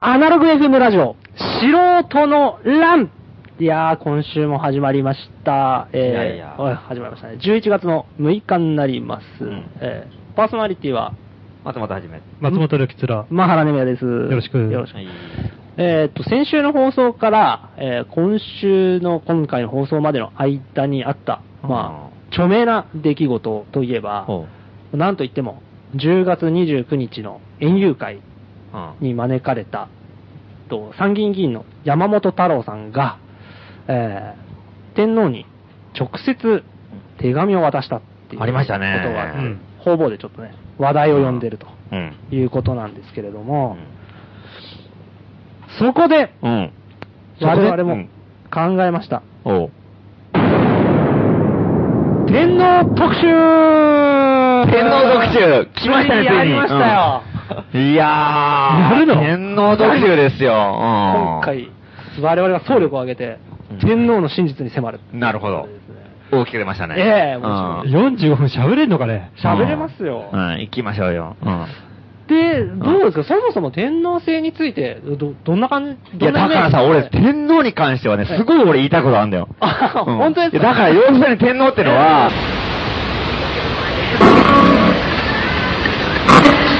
アナログ FM ラジオ、素人の欄いやー、今週も始まりました。えー、いやいやお始まりましたね。11月の6日になります。うんえーパーソナリティは、松本はじめ。松本るきつら。マハラネメヤです。よろしくよろしく。はい。えーっと、先週の放送から、えー今週の今回の放送までの間にあった、まあ、著名な出来事といえば、ほなんといっても、10月29日の園遊会う。うん。に招かれた、と参議院議員の山本太郎さんが、えー天皇に直接手紙を渡したっていうありましたねことが、うん方々でちょっとね、話題を呼んでるとうん。いうことなんですけれども、そこで、うん。我々もうん考えました。天皇特集天皇特集来ましたね、ついに。やりましたよ。うんいやー。やるの？天皇特集ですよ。今回、我々が総力を挙げてうん、天皇の真実に迫る。なるほど。大きく出ましたね。ええもちろん45分喋れんのかね？喋れますようん、うん行きましょうよ。うん。で、どうですか、そもそも天皇制について、ど、どんな感じ、いや、だからさ、俺、天皇に関してはね、すごい俺言いたいことあるんだよ。あうん本当ですか？だから、要するに天皇ってのは、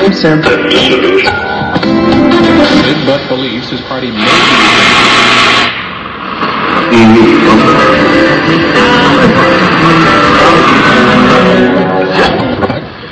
Standard, sir. Big Butt believes his party may be...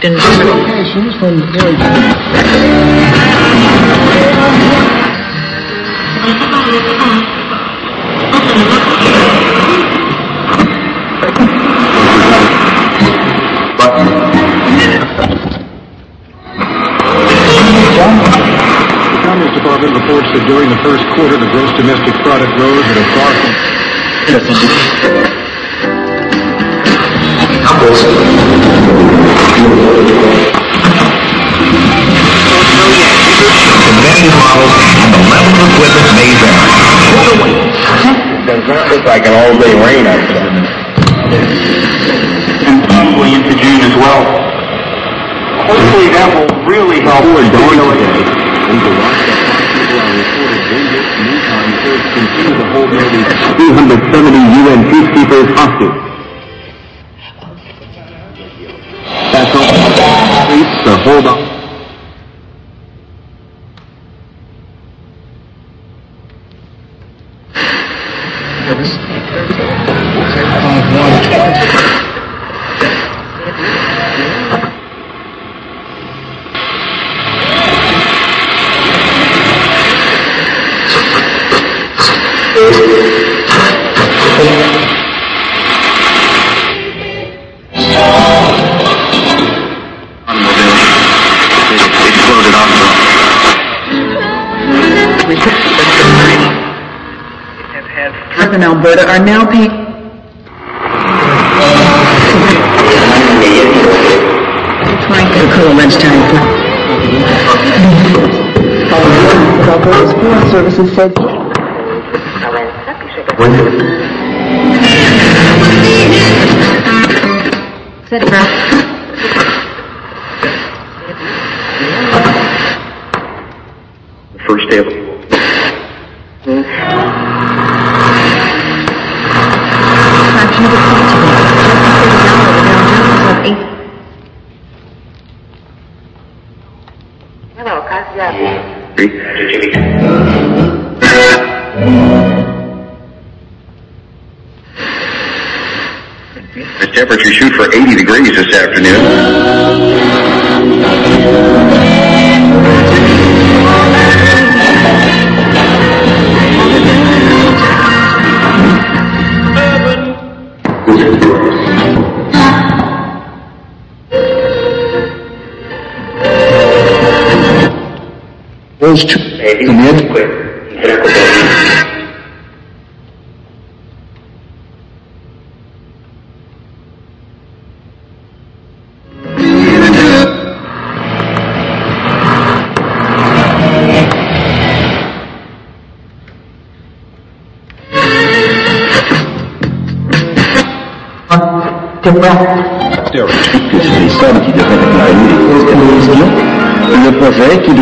Locations from the area. That during the first quarter, the gross domestic product rose at a far from Does not look like an all-day rain outside. And probably into June as well. Hopefully that will really help. Before dawn our reported danger. Meantime, to hold 270 UN peacekeepers hostage. That's all. Streets hold. resistance attorneys have had threats in Alberta are now paying trying to accrue lunchtime Alberta's Forest Services said said tulieni qui devrait accompagner les le projet qui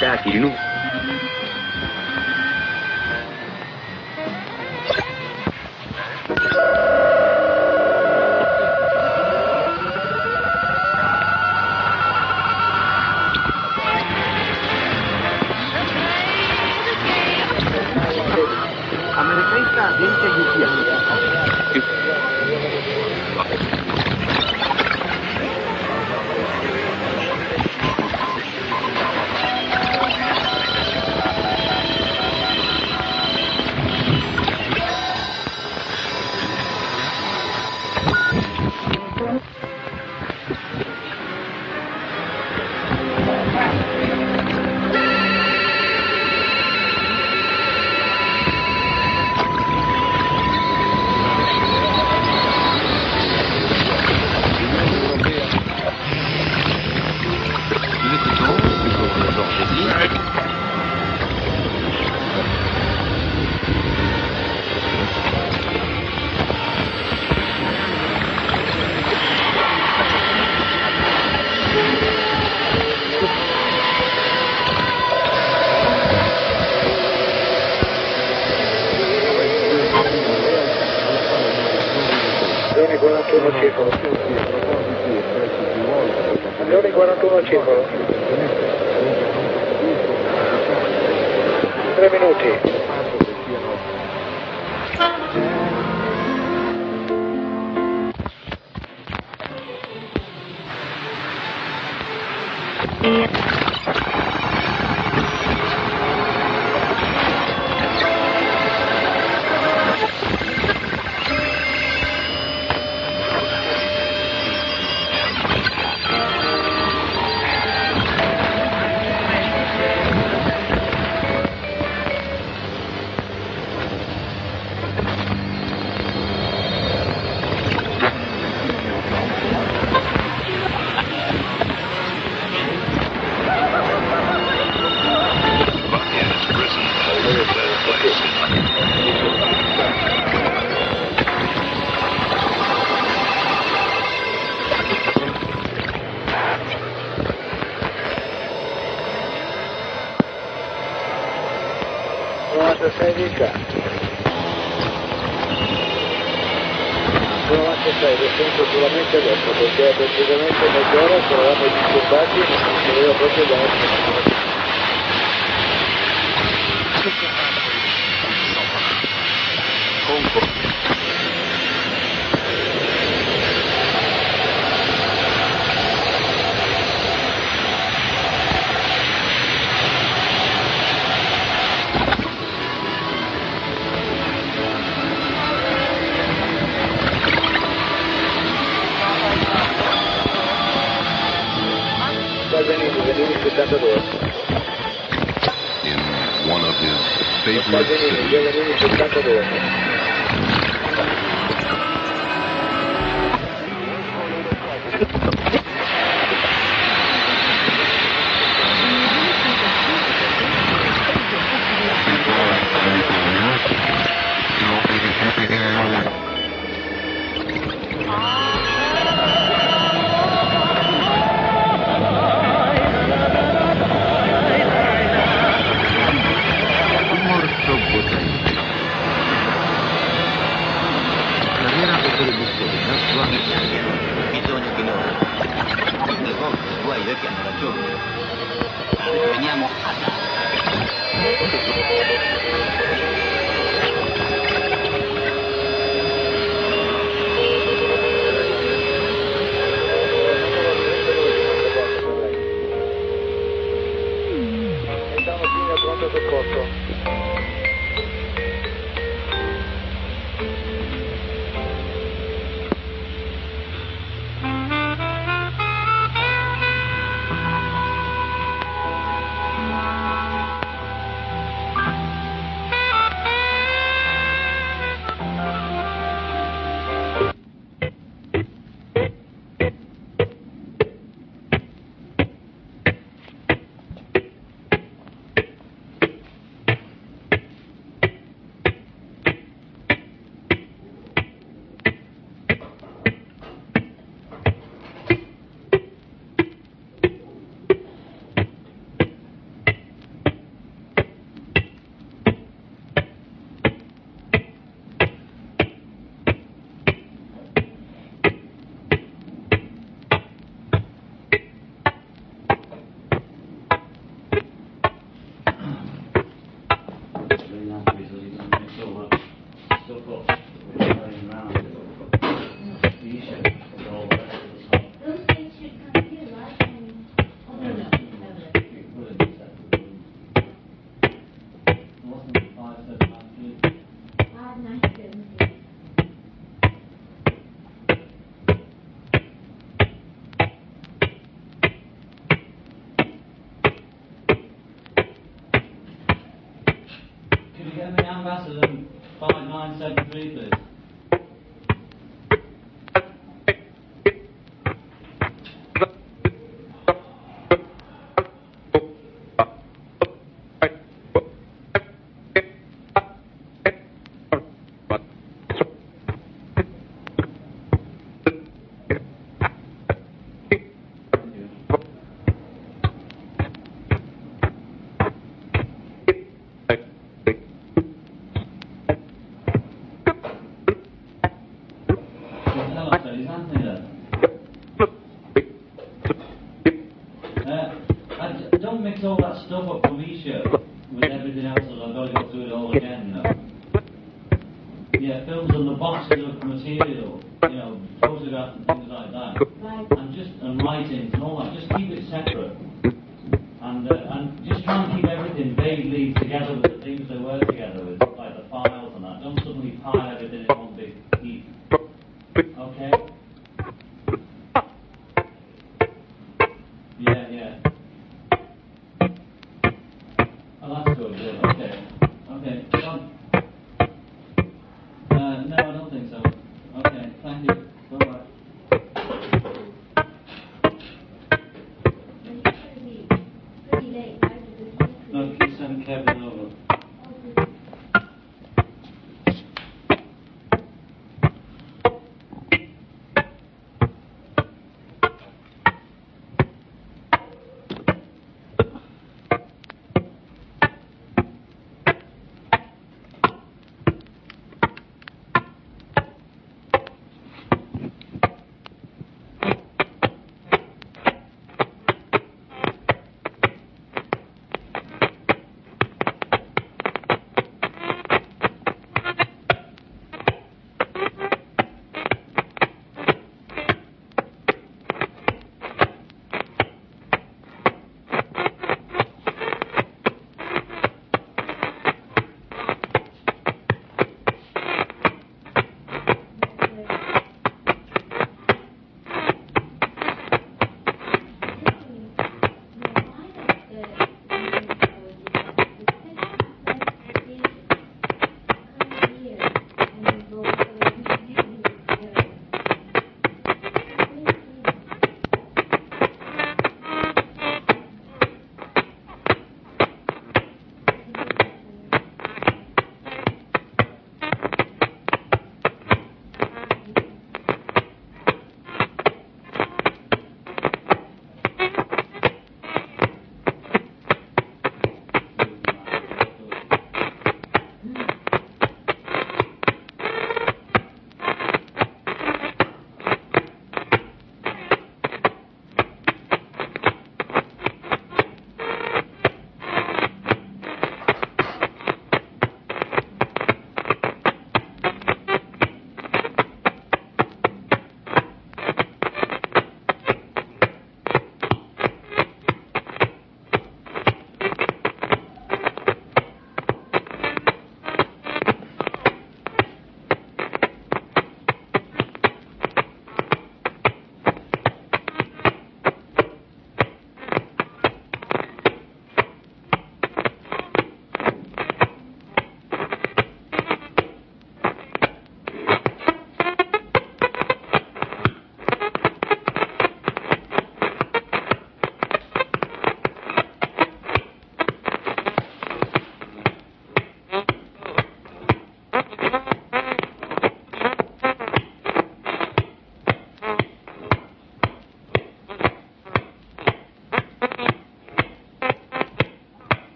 back, you Yes. sur. Veníamos acá. Academy Ambassador 5973, please. control. I just keep it separate.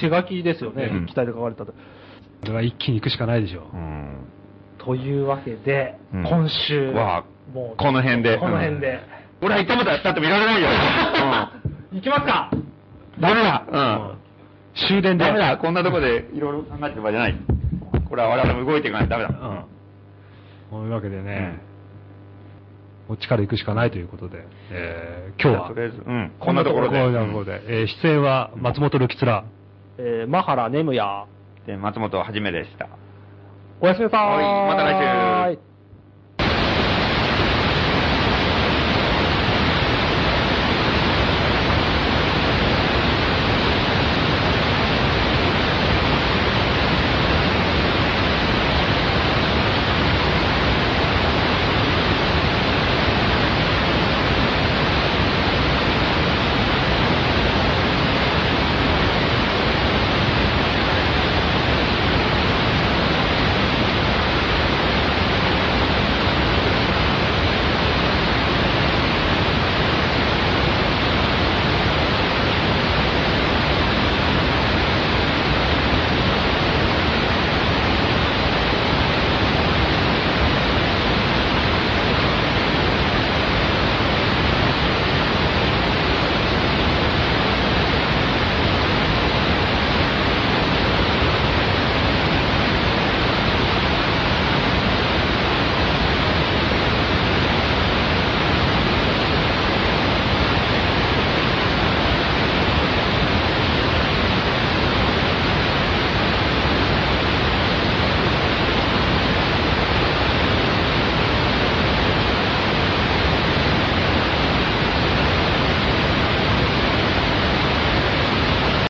手書きですよね、うん機体で書かれたと。これは一気に行くしかないでしょうん。というわけで、うん今週、はもう、この辺でこの辺で。俺は行ったことはしたって見られないよ。いきますかうん。ダメだ。うん。終電で。ダメだ。こんなとこでいろいろ考えてる場合じゃない。これは我々も動いていかないとダメだ。うん。というわけでね、こっちから行くしかないということで、えー、今日は、とりあえず、うん。こんなところで。こんなところで、えー出演は松本るきつら、えー、マハラネムヤ。で、松本はじめでした。おやすみなさーい。はいまた来週